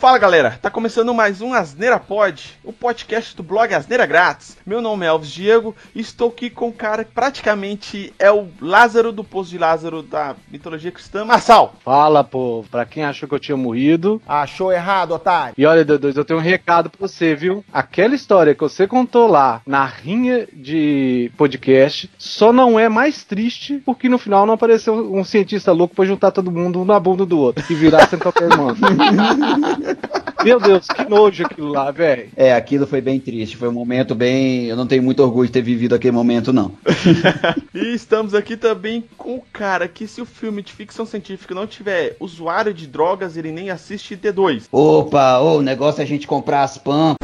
Fala galera, tá começando mais um Asneira Pod, o podcast do blog Asneira Grátis. Meu nome é Elvis Diego e estou aqui com o cara que praticamente é o Lázaro do Poço de Lázaro da mitologia cristã, Marçal. Fala, pô, pra quem achou que eu tinha morrido. Achou errado, otário. E olha, D2, eu tenho um recado pra você, viu? Aquela história que você contou lá na rinha de podcast só não é mais triste porque no final não apareceu um cientista louco pra juntar todo mundo um na bunda do outro e virar sem qualquer mano. Meu Deus, que nojo aquilo lá, velho. É, aquilo foi bem triste. Foi um momento bem. Eu não tenho muito orgulho de ter vivido aquele momento, não. e estamos aqui também com o cara que, se o filme de ficção científica não tiver usuário de drogas, ele nem assiste D2. Opa, o negócio é a gente comprar as PAN.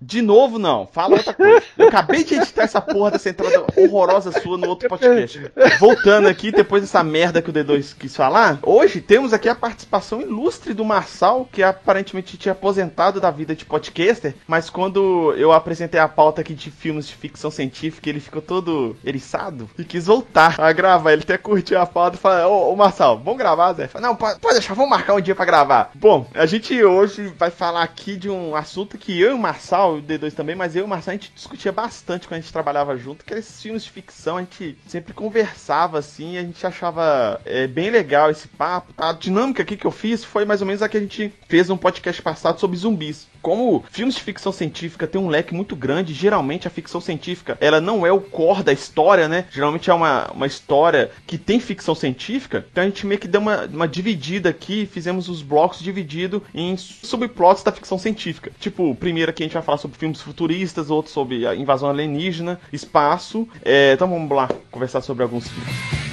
De novo, não. Fala outra coisa. Eu acabei de editar essa porra dessa entrada horrorosa sua no outro podcast. Voltando aqui, depois dessa merda que o D2 quis falar, hoje temos aqui a participação ilustre do Marçal, que aparentemente tinha aposentado da vida de podcaster, mas quando eu apresentei a pauta aqui de filmes de ficção científica, ele ficou todo eriçado e quis voltar a gravar. Ele até curtiu a pauta e falou: Ô, ô Marçal, vamos gravar, Zé? Falei, não, pode, pode deixar, vamos marcar um dia pra gravar. Bom, a gente hoje vai falar aqui de um assunto que eu e o Marçal, o D2 também, mas eu e o Marçal a gente discutia bastante quando a gente trabalhava junto, que esses filmes de ficção, a gente sempre conversava assim, a gente achava é, bem legal esse papo. Tá? A dinâmica aqui que eu fiz foi mais ou menos a que a gente fez num podcast passado sobre zumbis como filmes de ficção científica tem um leque muito grande, geralmente a ficção científica ela não é o core da história, né? Geralmente é uma, uma história que tem ficção científica, então a gente meio que deu uma, uma dividida aqui, fizemos os blocos divididos em subplots da ficção científica. Tipo, primeiro aqui a gente vai falar sobre filmes futuristas, outro sobre a invasão alienígena, espaço. É, então vamos lá conversar sobre alguns filmes.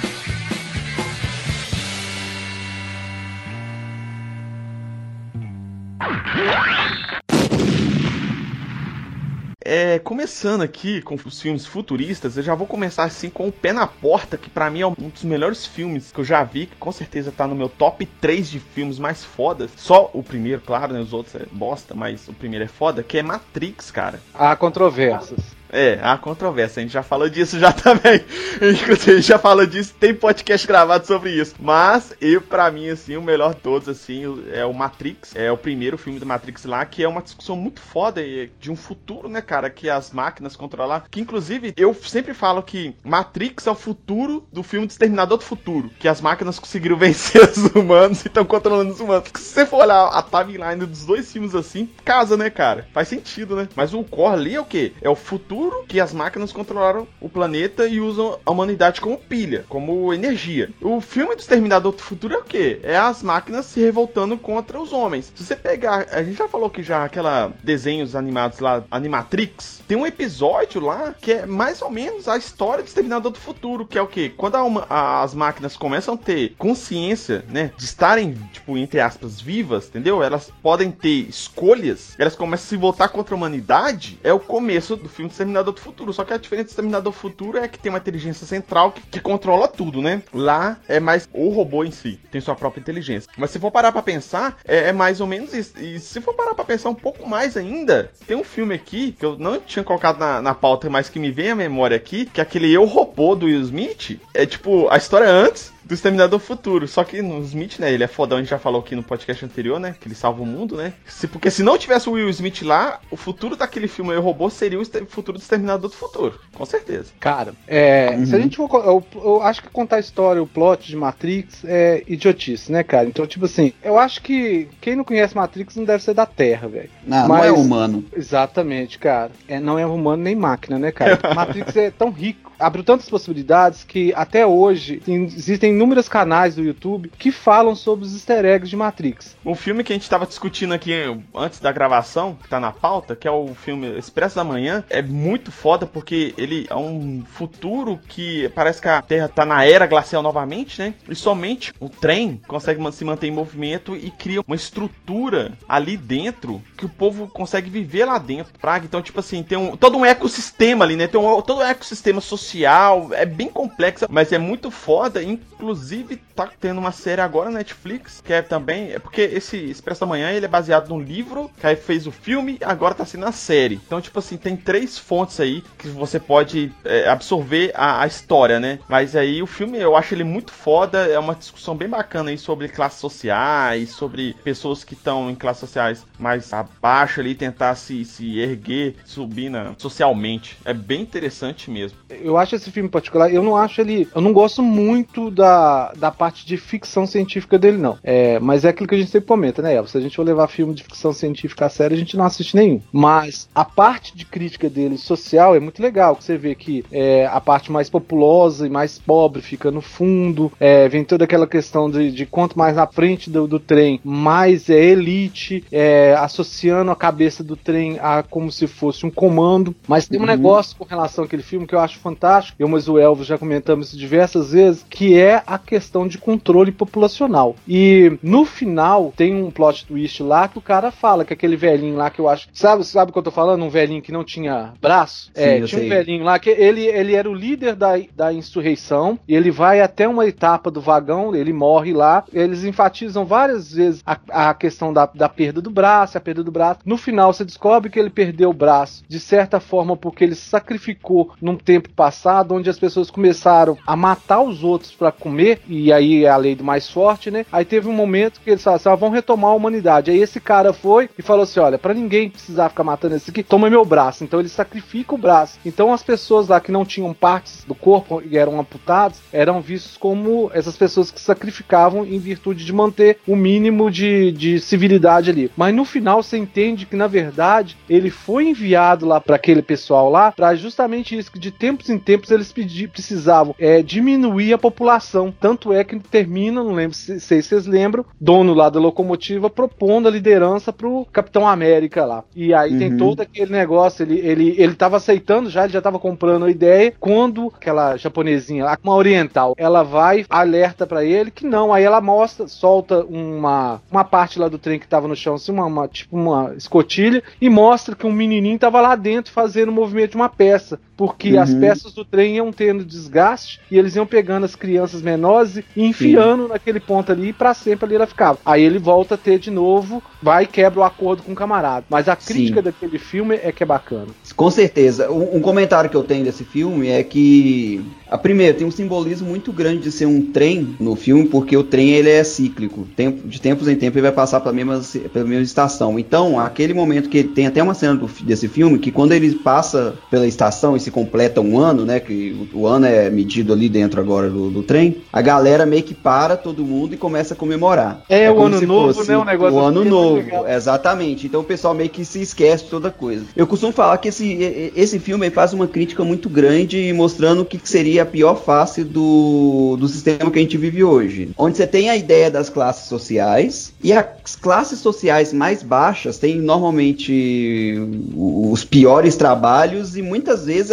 É, começando aqui com os filmes futuristas, eu já vou começar assim com o Pé na Porta, que para mim é um dos melhores filmes que eu já vi, que com certeza tá no meu top 3 de filmes mais fodas. Só o primeiro, claro, né? Os outros é bosta, mas o primeiro é foda, que é Matrix, cara. Há controvérsias. É, há controvérsia, a gente já falou disso já também. Inclusive, a gente já falou disso, tem podcast gravado sobre isso. Mas, eu, para mim, assim, o melhor de todos, assim, é o Matrix. É o primeiro filme do Matrix lá, que é uma discussão muito foda de um futuro, né, cara, que as máquinas controlar. Que, inclusive, eu sempre falo que Matrix é o futuro do filme do Exterminador do Futuro. Que as máquinas conseguiram vencer os humanos e estão controlando os humanos. Se você for olhar a timeline dos dois filmes assim, casa, né, cara? Faz sentido, né? Mas o core ali é o quê? É o futuro futuro que as máquinas controlaram o planeta e usam a humanidade como pilha, como energia. O filme do Exterminador do Futuro é o quê? É as máquinas se revoltando contra os homens. Se você pegar, a gente já falou que já aquela desenhos animados lá, Animatrix, tem um episódio lá que é mais ou menos a história do Exterminador do Futuro, que é o quê? Quando a, a, as máquinas começam a ter consciência, né, de estarem, tipo, entre aspas, vivas, entendeu? Elas podem ter escolhas, elas começam a se voltar contra a humanidade, é o começo do filme do Exterminador do Futuro. Só que a diferença do Exterminador do Futuro é que tem uma inteligência central que, que, controla tudo, né? Lá é mais o robô em si, tem sua própria inteligência. Mas se for parar pra pensar, é, é mais ou menos isso. E se for parar pra pensar um pouco mais ainda, tem um filme aqui que eu não tinha colocado na, na pauta, mas que me vem à memória aqui, que é aquele Eu Robô do Will Smith. É tipo a história antes do Exterminador Futuro. Só que no Smith, né? Ele é fodão, a gente já falou aqui no podcast anterior, né? Que ele salva o mundo, né? Se, porque se não tivesse o Will Smith lá, o futuro daquele filme Eu Robô seria o futuro do Exterminador do Futuro. Com certeza. Cara, é, uhum. se a gente for. Eu, eu, acho que contar a história, o plot de Matrix é idiotice, né, cara? Então, tipo assim, eu acho que quem não conhece Matrix não deve ser da Terra, velho. Não, Mas, não é humano. Exatamente, cara. É, não é humano nem máquina, né, cara? Matrix é tão rico abriu tantas possibilidades que até hoje existem inúmeros canais do YouTube que falam sobre os easter eggs de Matrix. Um filme que a gente estava discutindo aqui antes da gravação, que tá na pauta, que é o filme Expresso da Manhã, é muito foda porque ele é um futuro que parece que a Terra tá na era glacial novamente, né? E somente o trem consegue se manter em movimento e cria uma estrutura ali dentro que o povo consegue viver lá dentro, praga. Então, tipo assim, tem um, todo um ecossistema ali, né? Tem um, todo um ecossistema social social, é bem complexa, mas é muito foda. Inclusive, tá tendo uma série agora na Netflix, que é também. É porque esse Expresso da Manhã ele é baseado num livro, que aí fez o filme agora tá sendo a série. Então, tipo assim, tem três fontes aí que você pode é, absorver a, a, história, né? Mas aí o filme eu acho ele muito foda, é uma discussão bem bacana aí sobre classes sociais, sobre pessoas que estão em classes sociais mais abaixo ali, tentar se, se erguer, subir na, socialmente. É bem interessante mesmo. Eu acho esse filme particular, eu não acho ele. Eu não gosto muito da, da parte de ficção científica dele, não. É, mas é aquilo que a gente sempre comenta, né, Elvis? Se a gente for levar filme de ficção científica a sério, a gente não assiste nenhum. Mas a parte de crítica dele social é muito legal, que você vê que é, a parte mais populosa e mais pobre fica no fundo, é, vem toda aquela questão de, de quanto mais na frente do, do trem, mais é elite, é, associando a cabeça do trem a como se fosse um comando. Mas tem um uhum. negócio com relação àquele filme que eu acho fantástico, eu mas o Elvis já comentamos isso diversas vezes, que é a questão de controle populacional. E no final tem um plot twist lá que o cara fala que aquele velhinho lá que eu acho. Sabe, sabe o que eu tô falando? Um velhinho que não tinha braço? Sim, é, tinha sei. um velhinho lá que ele, ele era o líder da, da insurreição e ele vai até uma etapa do vagão, ele morre lá. Eles enfatizam várias vezes a, a questão da, da perda do braço, a perda do braço. No final, você descobre que ele perdeu o braço de certa forma porque ele sacrificou num tempo passado, onde as pessoas começaram a matar os outros para comer, e aí é a lei do mais forte, né? Aí teve um momento que eles falaram assim: ah, vão retomar a humanidade. Aí esse cara foi e falou assim: olha, para ninguém precisar ficar matando esse aqui, toma meu braço. Então ele sacrifica o braço. Então as pessoas lá que não tinham partes do corpo e eram amputados eram vistos como essas pessoas que sacrificavam em virtude de manter o mínimo de, de civilidade ali. Mas no final você entende que na verdade ele foi enviado lá para aquele pessoal lá para justamente isso que de tempos em tempos eles pedi, precisavam é, diminuir a população. Tanto é que termina, não lembro se, se vocês lembram, dono lá da locomotiva propondo a liderança pro Capitão América lá. E aí uhum. tem todo aquele negócio, ele, ele, ele tava aceitando já, ele já tava comprando a ideia, quando aquela japonesinha lá, uma oriental, ela vai, alerta para ele que não, aí ela mostra, solta uma, uma parte lá do trem que tava no chão, assim, uma, uma tipo uma escotilha, e mostra que um menininho tava lá dentro fazendo o movimento de uma peça porque uhum. as peças do trem iam tendo desgaste e eles iam pegando as crianças menores e enfiando Sim. naquele ponto ali e pra sempre ali ela ficava. Aí ele volta a ter de novo, vai e quebra o acordo com o camarada. Mas a crítica Sim. daquele filme é que é bacana. Com certeza. Um, um, comentário que eu tenho desse filme é que, a primeira, tem um simbolismo muito grande de ser um trem no filme, porque o trem ele é cíclico. Tempo, de tempos em tempos ele vai passar pela mesma, pela mesma estação. Então, aquele momento que tem até uma cena do, desse filme que quando ele passa pela estação e se completa um ano, né? Que o, o ano é medido ali dentro agora do, do, trem. A galera meio que para todo mundo e começa a comemorar. É, é o ano novo, né? O negócio o ano novo, exatamente. Então o pessoal meio que se esquece de toda coisa. Eu costumo falar que esse, esse filme faz uma crítica muito grande mostrando o que seria a pior face do, do sistema que a gente vive hoje. Onde você tem a ideia das classes sociais e as classes sociais mais baixas têm normalmente os piores trabalhos e muitas vezes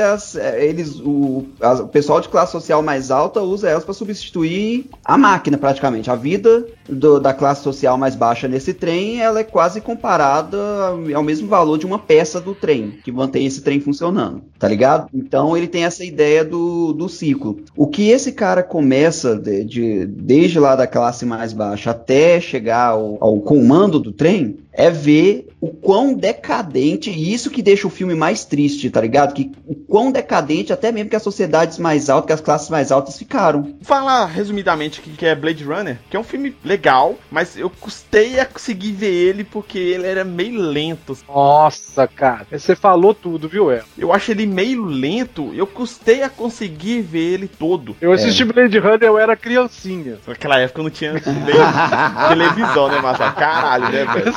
eles, o, o pessoal de classe social mais alta usa elas para substituir a máquina praticamente. A vida do, da classe social mais baixa nesse trem, ela é quase comparada ao mesmo valor de uma peça do trem, que mantém esse trem funcionando, tá ligado? Então ele tem essa ideia do, do ciclo. O que esse cara começa de, de desde lá da classe mais baixa até chegar ao, ao comando do trem, é ver o quão decadente, e isso que deixa o filme mais triste, tá ligado? Que o quão decadente, até mesmo que as sociedades mais altas, que as classes mais altas ficaram. Falar resumidamente que é Blade Runner, que é um filme legal, mas eu custei a conseguir ver ele porque ele era meio lento. Nossa, cara, você falou tudo, viu, El? Eu acho ele meio lento, eu custei a conseguir ver ele todo. Eu assisti é. Blade Runner, eu era criancinha. Naquela época eu não tinha televisão, né, Massa? Caralho, né, velho?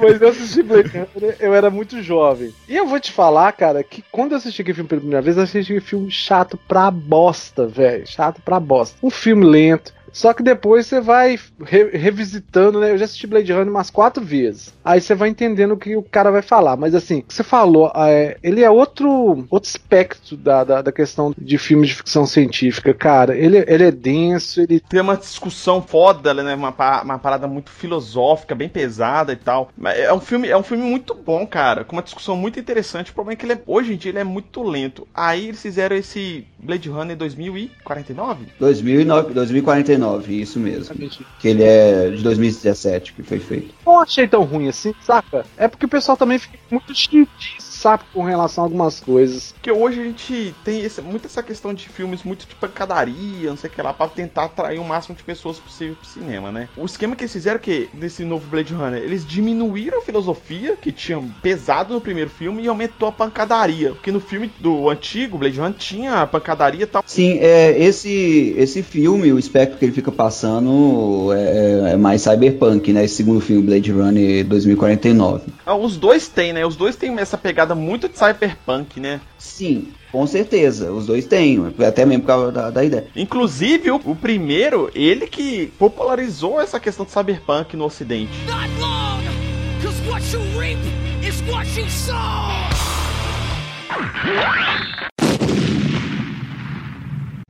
Mas eu assisti Blade Runner, eu era muito jovem. E eu vou te falar, cara, que quando eu assisti aquele filme pela primeira vez, eu assisti um filme chato pra bosta, velho. Chato pra bosta. Um filme lento, Só que depois você vai re revisitando, né? Eu já assisti Blade Runner umas quatro vezes. Aí você vai entendendo o que o cara vai falar. Mas assim, você falou, é, ele é outro, outro espectro da, da, da, questão de filmes de ficção científica, cara. Ele, ele é denso, ele. Tem uma discussão foda, né? Uma, uma parada muito filosófica, bem pesada e tal. É um filme, é um filme muito bom, cara. Com uma discussão muito interessante. O problema é que ele é, hoje em dia ele é muito lento. Aí eles fizeram esse Blade Runner 2049? 2009, 2049, isso mesmo. Que ele é de 2017 que foi feito. Não achei tão ruim assim, saca? É porque o pessoal também fica muito chitice saco com relação a algumas coisas. Porque hoje a gente tem esse, muito essa questão de filmes muito de pancadaria, não sei o que lá, pra tentar atrair o máximo de pessoas possível pro cinema, né? O esquema que eles fizeram é que, nesse novo Blade Runner, eles diminuíram a filosofia que tinham pesado no primeiro filme e aumentou a pancadaria. Porque no filme do antigo Blade Runner tinha a pancadaria e tal. Sim, é, esse, esse filme, o espectro que ele fica passando é, é mais cyberpunk, né? Esse segundo filme, Blade Runner 2049. Ah, os dois têm, né? Os dois têm essa pegada pegada muito de cyberpunk, né? Sim, com certeza, os dois têm, até mesmo por causa da, da ideia. Inclusive, o, o, primeiro, ele que popularizou essa questão de cyberpunk no ocidente. Not long, what you reap is what you sow.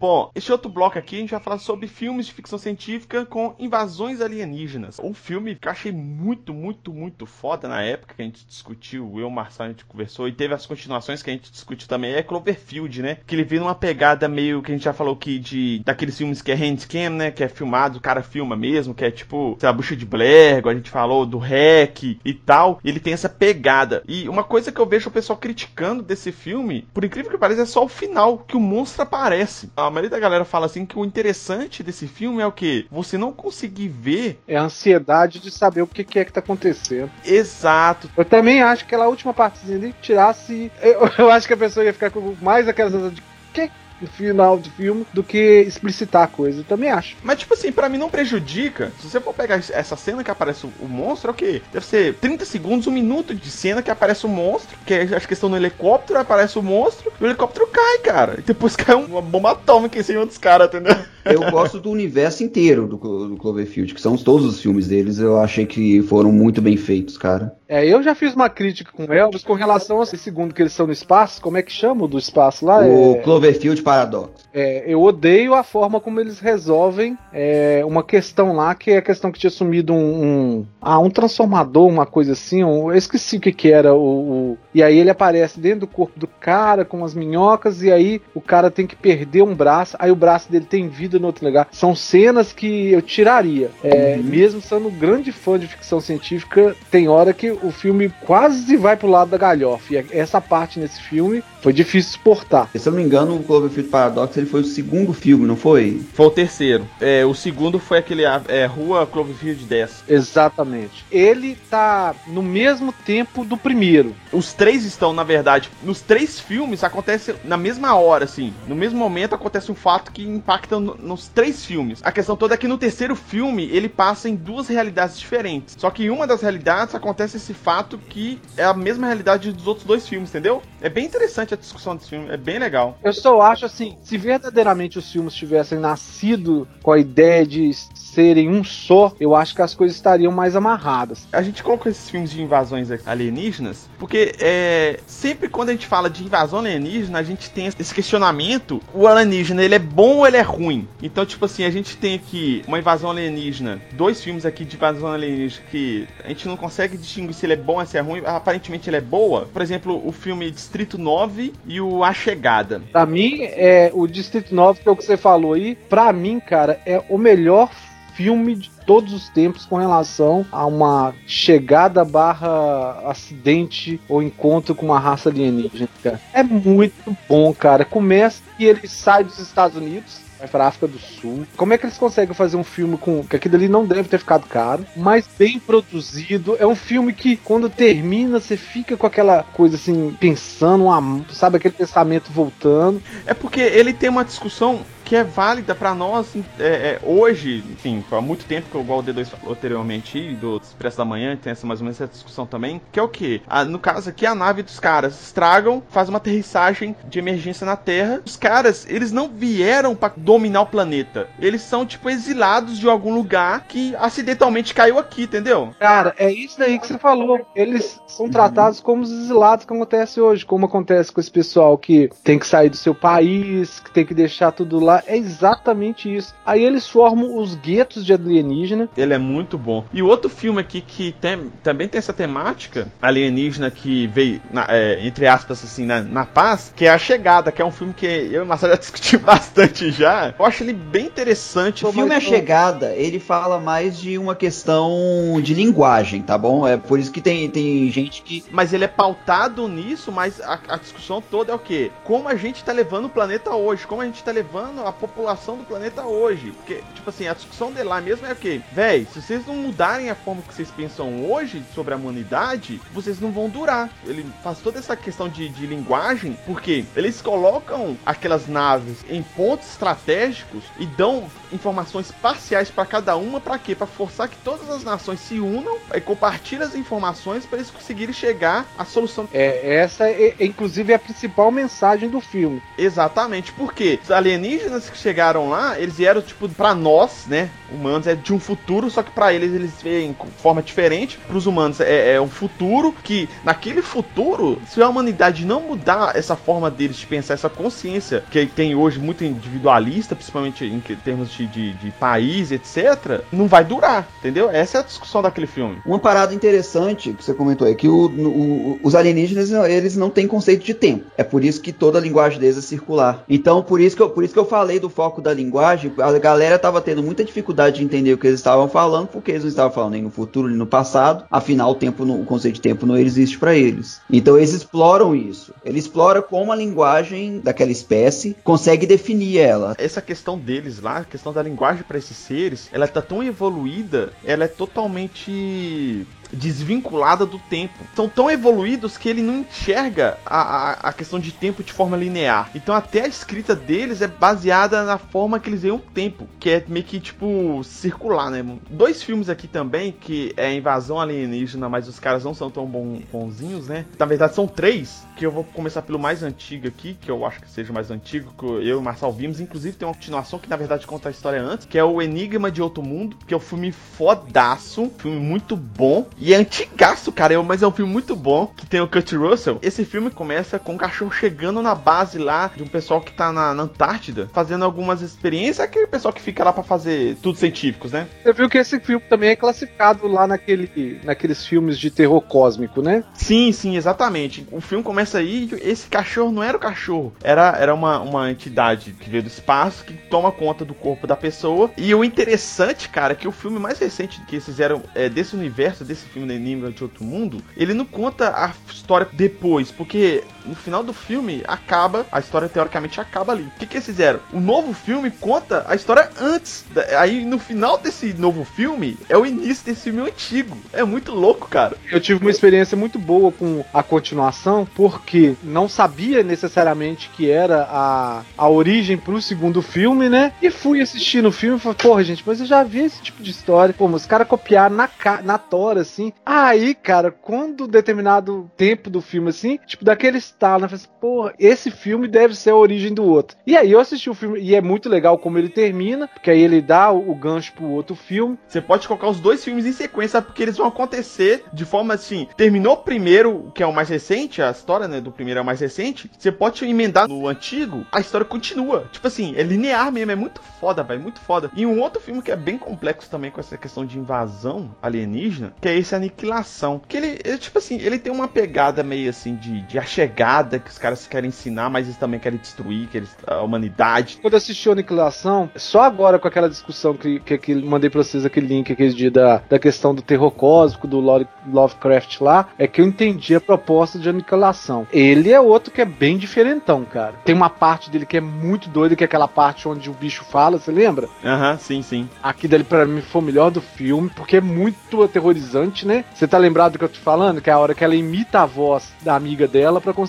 Bom, esse outro bloco aqui a gente vai falar sobre filmes de ficção científica com invasões alienígenas. Um filme que eu achei muito, muito, muito foda na época que a gente discutiu, eu, Marcelo, a gente conversou, e teve as continuações que a gente discutiu também, é Cloverfield, né? Que ele vem numa pegada meio que a gente já falou aqui de daqueles filmes que é handcam, né? Que é filmado, o cara filma mesmo, que é tipo, sei lá, Bucha de Blair, a gente falou do REC e tal. Ele tem essa pegada. E uma coisa que eu vejo o pessoal criticando desse filme, por incrível que pareça, é só o final, que o monstro aparece. A a maioria da galera fala assim que o interessante desse filme é o que? Você não conseguir ver. É a ansiedade de saber o que, é que tá acontecendo. Exato. Eu também acho que aquela última partezinha ali tirasse. Eu, eu acho que a pessoa ia ficar com mais aquelas de. Que final do filme do que explicitar a coisa. Eu também acho. Mas, tipo assim, para mim não prejudica. Se você for pegar essa cena que aparece o, monstro, o quê? Deve ser 30 segundos, um minuto de cena que aparece o monstro, que é a questão no helicóptero, aparece o monstro, e o helicóptero cai, cara. E depois cai uma bomba atômica em cima dos caras, entendeu? Eu gosto do universo inteiro do, do Cloverfield, que são todos os filmes deles. Eu achei que foram muito bem feitos, cara. É, eu já fiz uma crítica com Elvis com relação a esse segundo que eles estão no espaço. Como é que chama o do espaço lá? O é... Cloverfield Paradox. É, eu odeio a forma como eles resolvem é, uma questão lá, que é a questão que tinha sumido um, um, ah, um transformador, uma coisa assim. Um, eu esqueci o que, que era. O, o, e aí ele aparece dentro do corpo do cara com as minhocas, e aí o cara tem que perder um braço, aí o braço dele tem vida no outro lugar. São cenas que eu tiraria. É, uhum. Mesmo sendo um grande fã de ficção científica, tem hora que o filme quase vai pro lado da galhofa. E essa parte nesse filme foi difícil suportar. Se eu não me engano, o Cloverfield Paradox ele foi o segundo filme, não foi? Foi o terceiro. É, o segundo foi aquele é, Rua Cloverfield 10. Exatamente. Ele tá no mesmo tempo do primeiro. Os três estão, na verdade, nos três filmes acontece na mesma hora, assim. No mesmo momento acontece um fato que impacta no, nos três filmes. A questão toda é que no terceiro filme ele passa em duas realidades diferentes. Só que em uma das realidades acontece esse fato que é a mesma realidade dos outros dois filmes, entendeu? É bem interessante a discussão desse filme, é bem legal. Eu só acho assim, se verdadeiramente os filmes tivessem nascido com a ideia de serem um só, eu acho que as coisas estariam mais amarradas. A gente colocou esses filmes de invasões alienígenas porque é, sempre quando a gente fala de invasão alienígena, a gente tem esse questionamento: o alienígena ele é bom ou ele é ruim? Então, tipo assim, a gente tem aqui uma invasão alienígena, dois filmes aqui de invasão alienígena que a gente não consegue distinguir se ele é bom ou se é ruim. Aparentemente ele é boa. Por exemplo, o filme Distrito 9 e o A Chegada. Pra mim, é o Distrito 9, que é o que você falou aí, pra mim, cara, é o melhor filme de todos os tempos com relação a uma chegada barra acidente ou encontro com uma raça alienígena. É muito bom, cara. Começa e ele sai dos Estados Unidos vai pra África do Sul. Como é que eles conseguem fazer um filme com. que aquilo ali não deve ter ficado caro, mas bem produzido. É um filme que, quando termina, você fica com aquela coisa assim, pensando, uma, sabe, aquele pensamento voltando. É porque ele tem uma discussão que é válida para nós é, é, hoje, enfim, há muito tempo que o igual o D2 falou anteriormente, do Expresso da Manhã, tem essa mais ou menos essa discussão também, que é o que? no caso aqui, a nave dos caras estragam, faz uma aterrissagem de emergência na Terra. Os caras, eles não vieram para dominar o planeta. Eles são, tipo, exilados de algum lugar que acidentalmente caiu aqui, entendeu? Cara, é isso daí que você falou. Eles são tratados como os exilados que acontece hoje, como acontece com esse pessoal que tem que sair do seu país, que tem que deixar tudo lá. É exatamente isso. Aí eles formam os guetos de alienígena. Ele é muito bom. E o outro filme aqui que tem, também tem essa temática alienígena que veio, na, é, entre aspas, assim, na, na, paz, que é A Chegada, que é um filme que eu e o Marcelo já discutimos bastante já. Eu acho ele bem interessante. O filme A Chegada, ele fala mais de uma questão de linguagem, tá bom? É por isso que tem, tem gente que. Mas ele é pautado nisso, mas a, a discussão toda é o quê? Como a gente tá levando o planeta hoje? Como a gente tá levando a população do planeta hoje? Porque, tipo assim, a discussão de lá mesmo é o quê? Véi, se vocês não mudarem a forma que vocês pensam hoje sobre a humanidade, vocês não vão durar. Ele faz toda essa questão de, de linguagem, porque eles colocam aquelas naves em pontos estratégicos e dão informações parciais para cada uma, para quê? Para forçar que todas as nações se unam e compartilhem as informações para eles conseguirem chegar à solução. É, essa é, é, inclusive a principal mensagem do filme. Exatamente, porque os alienígenas que chegaram lá, eles vieram tipo para nós, né, humanos é de um futuro, só que para eles eles veem com forma diferente. Para os humanos é, é um futuro que naquele futuro, se a humanidade não mudar essa forma deles de pensar, essa consciência que tem hoje muito individualista, principalmente em termos de, de, de país, etc., não vai durar, entendeu? Essa é a discussão daquele filme. Uma parada interessante que você comentou é que o, o, os alienígenas eles não têm conceito de tempo. É por isso que toda a linguagem deles é circular. Então, por isso que eu, por isso que eu falei do foco da linguagem, a galera tava tendo muita dificuldade de entender o que eles estavam falando, porque eles não estavam falando nem no futuro nem no passado. Afinal, o tempo, o conceito de tempo não existe para eles. Então, eles exploram isso. Ele explora como a linguagem daquela espécie consegue definir ela. Essa questão deles lá, a questão da linguagem para esses seres, ela tá tão evoluída, ela é totalmente desvinculada do tempo. São tão evoluídos que ele não enxerga a, a, a, questão de tempo de forma linear. Então até a escrita deles é baseada na forma que eles veem o tempo, que é meio que tipo circular, né? Dois filmes aqui também, que é Invasão Alienígena, mas os caras não são tão bom, bonzinhos, né? Na verdade são três, que eu vou começar pelo mais antigo aqui, que eu acho que seja o mais antigo, que eu e o Marçal vimos. Inclusive tem uma continuação que na verdade conta a história antes, que é o Enigma de Outro Mundo, que é um filme fodaço, filme muito bom. E é antigaço, cara, mas é um filme muito bom, que tem o Kurt Russell. Esse filme começa com um cachorro chegando na base lá de um pessoal que tá na, na Antártida, fazendo algumas experiências, aquele pessoal que fica lá para fazer tudo científicos, né? Você viu que esse filme também é classificado lá naquele, naqueles filmes de terror cósmico, né? Sim, sim, exatamente. O filme começa aí, esse cachorro não era o cachorro, era, era uma, uma entidade que veio do espaço, que toma conta do corpo da pessoa. E o interessante, cara, é que o filme mais recente que eles fizeram é, desse universo, desse filme Enigma de Outro Mundo, ele não conta a história depois, porque no final do filme acaba, a história teoricamente acaba ali. O que, que eles fizeram? O novo filme conta a história antes. Aí no final desse novo filme é o início desse filme antigo. É muito louco, cara. Eu tive uma experiência muito boa com a continuação, porque não sabia necessariamente que era a, a origem pro segundo filme, né? E fui assistir no filme e falei, porra, gente, mas eu já vi esse tipo de história. Pô, mas os caras copiaram na, na tora, assim. Aí, cara, quando determinado tempo do filme, assim, tipo, daquele estalo, né? Falei assim, porra, esse filme deve ser a origem do outro. E aí eu assisti o filme, e é muito legal como ele termina, porque aí ele dá o, gancho pro outro filme. Você pode colocar os dois filmes em sequência, porque eles vão acontecer de forma assim. Terminou o primeiro, que é o mais recente, a história, né, do primeiro é o mais recente. Você pode emendar no antigo, a história continua. Tipo assim, é linear mesmo, é muito foda, velho, muito foda. E um outro filme que é bem complexo também com essa questão de invasão alienígena, que é esse Aniquilação. Que ele, ele tipo assim, ele tem uma pegada meio assim de, de achegada que os caras querem ensinar, mas eles também querem destruir, que eles, a humanidade. Quando assisti Aniquilação, só agora com aquela discussão que, que, que mandei pra vocês aquele link aquele dia da, da questão do terror cósmico, do Lovecraft lá, é que eu entendi a proposta de Aniquilação. Ele é outro que é bem diferentão, cara. Tem uma parte dele que é muito doida, que é aquela parte onde o bicho fala, você lembra? Aham, uhum, sim, sim. Aqui dele para mim foi o melhor do filme, porque é muito aterrorizante, né? Você tá lembrado do que eu tô falando? Que é a hora que ela imita a voz da amiga dela para conseguir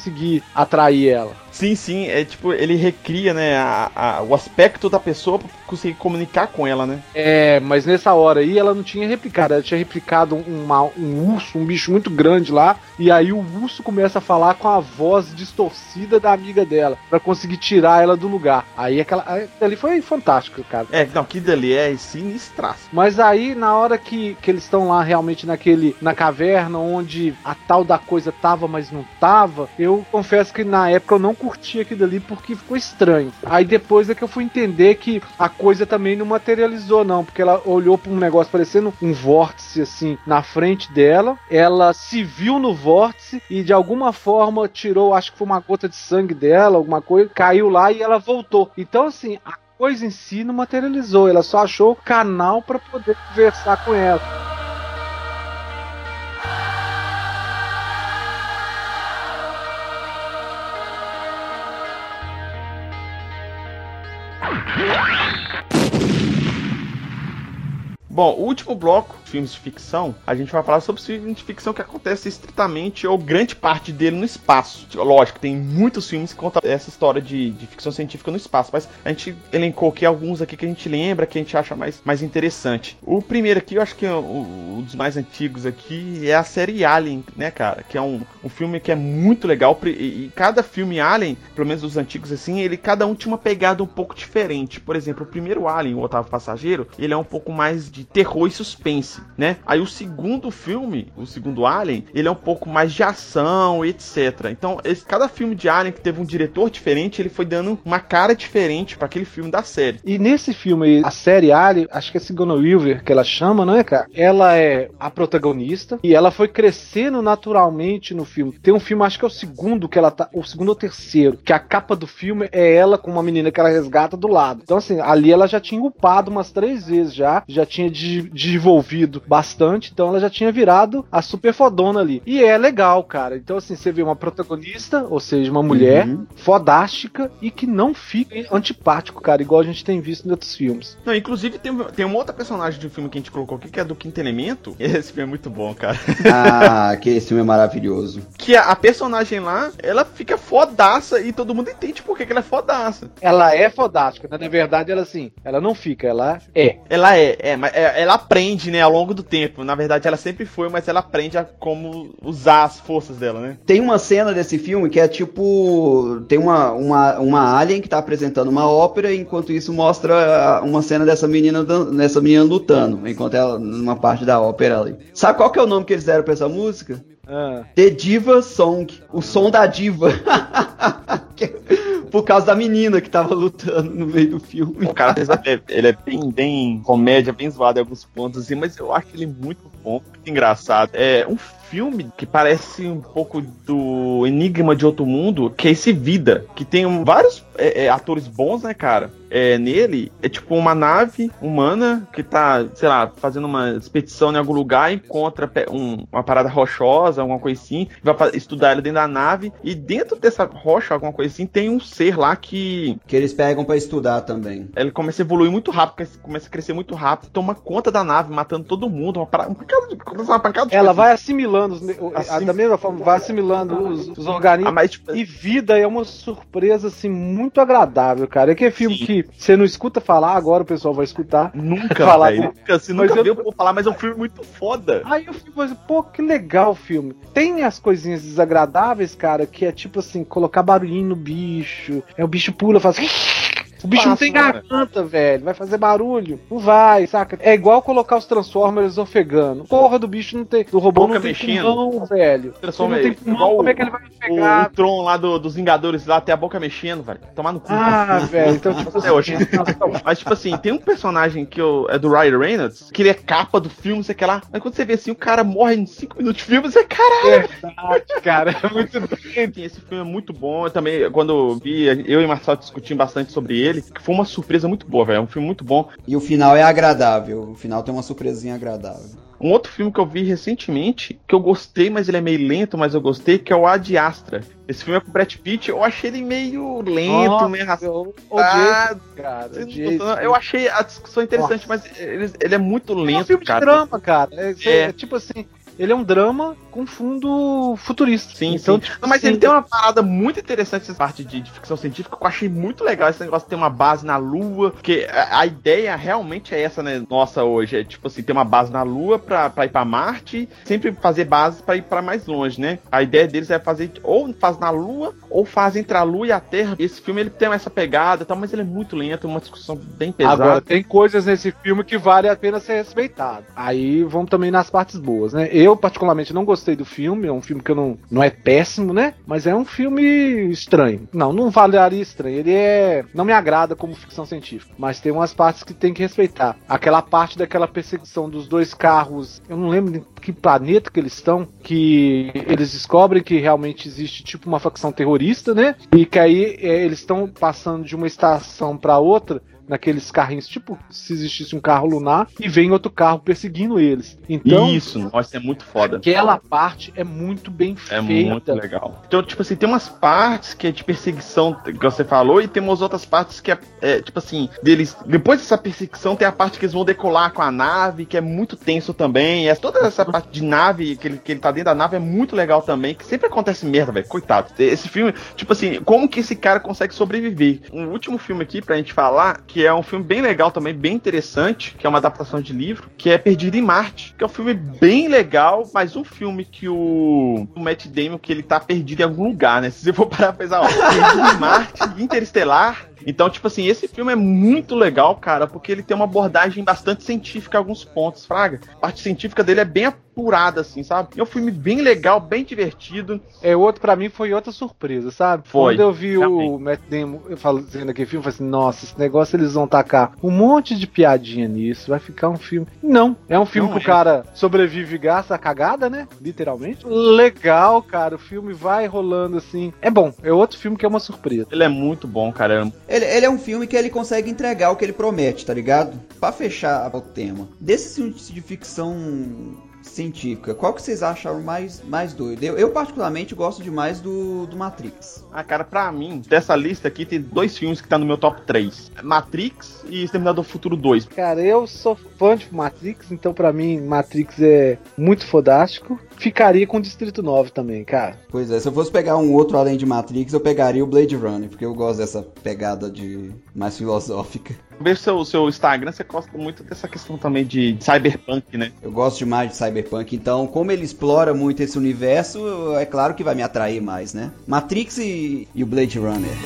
atrair ela. Sim, sim, é tipo, ele recria, né, a, a, o aspecto da pessoa pra conseguir comunicar com ela, né? É, mas nessa hora aí ela não tinha replicado, ela tinha replicado uma, um urso, um bicho muito grande lá, e aí o urso começa a falar com a voz distorcida da amiga dela, para conseguir tirar ela do lugar. Aí aquela. Ali foi fantástico, cara. É, não, que dali é sinistraço. Mas aí, na hora que, que eles estão lá realmente naquele. na caverna, onde a tal da coisa tava, mas não tava, eu confesso que na época eu não curti aquilo ali porque ficou estranho. Aí depois é que eu fui entender que a coisa também não materializou, não, porque ela olhou para um negócio parecendo um vórtice assim na frente dela, ela se viu no vórtice e de alguma forma tirou, acho que foi uma gota de sangue dela, alguma coisa, caiu lá e ela voltou. Então, assim, a coisa em si não materializou, ela só achou canal para poder conversar com ela. Yeah. Bom, o último bloco, filmes de ficção, a gente vai falar sobre filmes de ficção que acontece estritamente ou grande parte dele no espaço. Lógico, tem muitos filmes que contam essa história de, de ficção científica no espaço, mas a gente elencou aqui alguns aqui que a gente lembra, que a gente acha mais, mais interessante. O primeiro aqui, eu acho que é um, dos mais antigos aqui, é a série Alien, né, cara? Que é um, um filme que é muito legal. E, e cada filme Alien, pelo menos os antigos assim, ele cada um tinha uma pegada um pouco diferente. Por exemplo, o primeiro Alien, o Oitavo Passageiro, ele é um pouco mais de terror e suspense, né? Aí o segundo filme, o segundo Alien, ele é um pouco mais de ação, etc. Então, esse, cada filme de Alien que teve um diretor diferente, ele foi dando uma cara diferente para aquele filme da série. E nesse filme, a série Alien, acho que é Sigourney Weaver que ela chama, não é, cara? Ela é a protagonista e ela foi crescendo naturalmente no filme. Tem um filme, acho que é o segundo que ela tá, o segundo ou terceiro, que a capa do filme é ela com uma menina que ela resgata do lado. Então assim, ali ela já tinha upado umas três vezes já, já tinha desenvolvido bastante, então ela já tinha virado a super fodona ali. E é legal, cara. Então, assim, você vê uma protagonista, ou seja, uma mulher uhum. fodástica e que não fica antipático, cara, igual a gente tem visto em outros filmes. Não, inclusive tem, tem uma outra personagem de um filme que a gente colocou aqui, que é do Quinto Elemento. Esse filme é muito bom, cara. Ah, que esse filme é maravilhoso. Que a, a personagem lá, ela fica fodaça e todo mundo entende por que, que ela é fodaça. Ela é fodástica, né? Na verdade, ela assim, ela não fica, ela é. Ela é, é, mas é, ela aprende, né, ao longo do tempo. Na verdade, ela sempre foi, mas ela aprende a como usar as forças dela, né? Tem uma cena desse filme que é tipo. Tem uma, uma, uma alien que tá apresentando uma ópera, enquanto isso mostra uma cena dessa menina, dessa menina lutando, enquanto ela, numa parte da ópera ali. Sabe qual que é o nome que eles deram pra essa música? Ah. The Diva Song, o som da diva. Por causa da menina que tava lutando no meio do filme. O cara ele é bem, bem comédia, bem zoado em alguns pontos, assim, mas eu acho ele muito bom, muito engraçado. É um filme que parece um pouco do Enigma de Outro Mundo, que é esse Vida, que tem vários é, é, atores bons, né, cara? É, nele é tipo uma nave humana que tá, sei lá, fazendo uma expedição em algum lugar, encontra um, uma parada rochosa, alguma coisa assim, vai estudar ela dentro da nave, e dentro dessa rocha, alguma coisa assim, tem um ser lá que. Que eles pegam para estudar também. Ele começa a evoluir muito rápido, começa a crescer muito rápido, toma conta da nave, matando todo mundo, uma, parada, uma pancada de. Uma pancada de ela vai assimilando, assim, da mesma forma, vai assimilando os, os organismos. Ah, mas, tipo... E vida é uma surpresa, assim, muito agradável, cara. É que é filme Sim. que você não escuta falar, agora o pessoal vai escutar. Nunca, falar. Véio, nunca, assim, nunca eu... viu falar, mas é um filme muito foda. Aí eu fico assim, pô, que legal o filme. Tem as coisinhas desagradáveis, cara, que é tipo assim, colocar barulhinho no bicho. É o bicho pula, faz. O bicho Passa, não tem garganta, velho. Vai fazer barulho? Não vai, saca? É igual colocar os Transformers ofegando. Porra do bicho não tem. Do robô Boca não tem mexendo. pulmão, velho. Transforma não tem pulmão, como é que ele vai pegar? O, o Tron lá do, dos Vingadores lá tem a boca mexendo, velho. Tomar no cu. Ah, velho. Então, tipo assim. Hoje. Mas, tipo assim, tem um personagem que eu, é do Ryan Reynolds, que ele é capa do filme, sei lá. Mas quando você vê assim, o cara morre em 5 minutos de filme, você, caralho. Verdade, cara. É muito doido. Esse filme é muito bom. Eu também, quando eu vi, eu e Marcelo discutindo bastante sobre ele ele, que foi uma surpresa muito boa, velho. É um filme muito bom. E o final é agradável. O final tem uma surpresinha agradável. Um outro filme que eu vi recentemente, que eu gostei, mas ele é meio lento, mas eu gostei, que é o Ad Astra. Esse filme é com o Brad Pitt, eu achei ele meio lento, Nossa, meio arrastado. cara. Eu achei a discussão interessante, Nossa. mas ele, ele, é muito lento, é um filme cara. de drama, cara. É, é. é tipo assim, ele é um drama com fundo futurista. Sim, então, sim. Não, mas sim. ele tem uma parada muito interessante essa parte de, de, ficção científica que eu achei muito legal esse negócio de ter uma base na Lua, porque a, a, ideia realmente é essa, né, nossa hoje, é tipo assim, ter uma base na Lua pra, pra ir pra Marte, sempre fazer bases pra ir pra mais longe, né? A ideia deles é fazer ou faz na Lua ou faz entre a Lua e a Terra. Esse filme ele tem essa pegada, tal, mas ele é muito lento, uma discussão bem pesada. Agora, tem coisas nesse filme que vale a pena ser respeitado. Aí vamos também nas partes boas, né? Eu particularmente não gostei do filme, é um filme que eu não não é péssimo, né? Mas é um filme estranho. Não, não valeria estranho. Ele é. Não me agrada como ficção científica. Mas tem umas partes que tem que respeitar. Aquela parte daquela perseguição dos dois carros. Eu não lembro em que planeta que eles estão. Que eles descobrem que realmente existe tipo uma facção terrorista, né? E que aí é, eles estão passando de uma estação para outra naqueles carrinhos, tipo se existisse um carro lunar, e vem outro carro perseguindo eles. Então, isso, nossa, é muito foda. Aquela parte é muito bem é feita. É muito legal. Então, tipo assim, tem umas partes que é de perseguição, que você falou, e tem umas outras partes que é, é, tipo assim, deles. Depois dessa perseguição, tem a parte que eles vão decolar com a nave, que é muito tenso também. É, toda essa parte de nave, que ele, que ele tá dentro da nave, é muito legal também. Que sempre acontece merda, velho. Coitado. Esse filme, tipo assim, como que esse cara consegue sobreviver? Um último filme aqui pra gente falar, que que é um filme bem legal também, bem interessante, que é uma adaptação de livro, que é Perdido em Marte, que é um filme bem legal, mas um filme que o, o Matt Damon, que ele tá perdido em algum lugar, né? Se você for parar pra pensar, ó, Perdido em Marte, Interestelar, então, tipo assim, esse filme é muito legal, cara, porque ele tem uma abordagem bastante científica em alguns pontos, Fraga. A parte científica dele é bem apurada, assim, sabe? É um filme bem legal, bem divertido. É outro, para mim, foi outra surpresa, sabe? Foi. Quando eu vi Realmente. o Matt Damon fazendo aquele filme, eu falei assim, nossa, esse negócio eles vão tacar um monte de piadinha nisso, vai ficar um filme. Não, é um filme Não, que é. o cara sobrevive e gasta a cagada, né? Literalmente. Legal, cara, o filme vai rolando assim. É bom, é outro filme que é uma surpresa. Ele é muito bom, cara. Ele, ele é um filme que ele consegue entregar o que ele promete, tá ligado? Para fechar o tema. Desses filmes de ficção científica, qual que vocês acharam mais, mais doido? Eu, eu particularmente gosto demais do, do Matrix. Ah, cara, pra mim, dessa lista aqui tem dois filmes que tá no meu top 3. Matrix e Exterminador Futuro 2. Cara, eu sou fã de Matrix, então pra mim Matrix é muito fodástico. Ficaria com Distrito 9 também, cara. Pois é, se eu fosse pegar um outro além de Matrix, eu pegaria o Blade Runner, porque eu gosto dessa pegada de mais filosófica. Vejo seu, seu Instagram, você gosta muito dessa questão também de cyberpunk, né? Eu gosto demais de cyberpunk, então, como ele explora muito esse universo, é claro que vai me atrair mais, né? Matrix e, e o Blade Runner.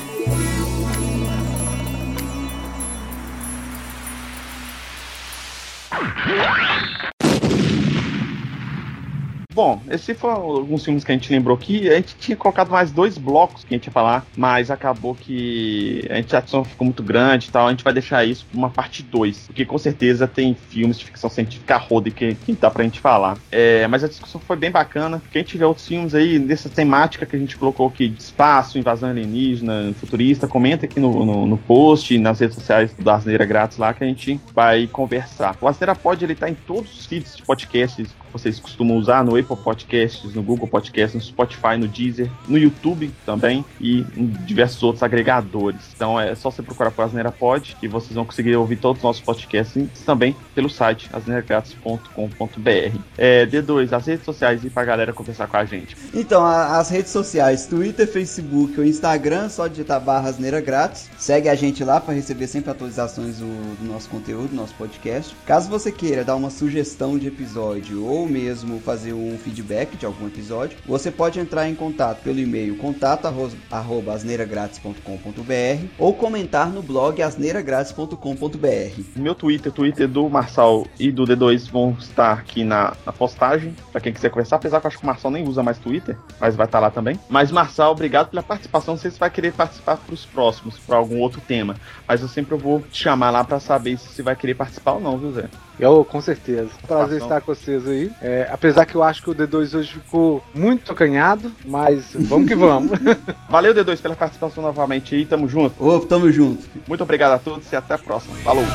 Bom, esses foram alguns filmes que a gente lembrou aqui. A gente tinha colocado mais dois blocos que a gente ia falar, mas acabou que a gente ficou muito grande e tal. A gente vai deixar isso pra uma parte 2, porque com certeza tem filmes de ficção científica roda que, que dá pra gente falar. É, mas a discussão foi bem bacana. Quem tiver outros filmes aí dessa temática que a gente colocou aqui, de espaço, invasão alienígena, futurista, comenta aqui no, no, no post, nas redes sociais do Asneira Grátis lá que a gente vai conversar. O Asneira Pod, ele tá em todos os feeds de podcasts vocês costumam usar no Apple Podcasts, no Google Podcasts, no Spotify, no Deezer, no YouTube também e em diversos outros agregadores. Então é só você procurar por Asneira Pod e vocês vão conseguir ouvir todos os nossos podcasts também pelo site asneiragratis.com.br. É, D2, as redes sociais e pra galera conversar com a gente. Então, a, as redes sociais, Twitter, Facebook ou Instagram, só digitar barra Asneira Grátis. Segue a gente lá para receber sempre atualizações do, do nosso conteúdo, do nosso podcast. Caso você queira dar uma sugestão de episódio ou mesmo fazer um feedback de algum episódio, você pode entrar em contato pelo e-mail contato@asneiragratis.com.br ou comentar no blog asneiragratis.com.br. Meu Twitter, Twitter do Marçal e do D2 vão estar aqui na, na postagem, para quem quiser conversar, apesar que eu acho que o Marçal nem usa mais Twitter, mas vai estar lá também. Mas Marçal, obrigado pela participação. Não sei se vai querer participar para os próximos, para algum outro tema, mas eu sempre vou te chamar lá para saber se você vai querer participar ou não, viu, Zé? Eu, com certeza. Prazer estar com vocês aí. É, apesar que eu acho que o D2 hoje ficou muito acanhado, mas vamos que vamos. Valeu, D2, pela participação novamente aí. Tamo junto. Ô, tamo junto. Muito obrigado a todos e até a próxima. Falou.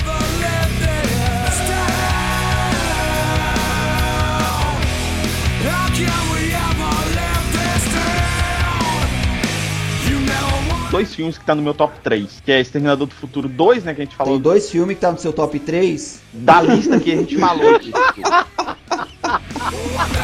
Dois filmes que tá no meu top 3, que é Exterminador do Futuro 2, né, que a gente falou. Tem dois filmes que tá no seu top 3? Da lista que a gente falou aqui.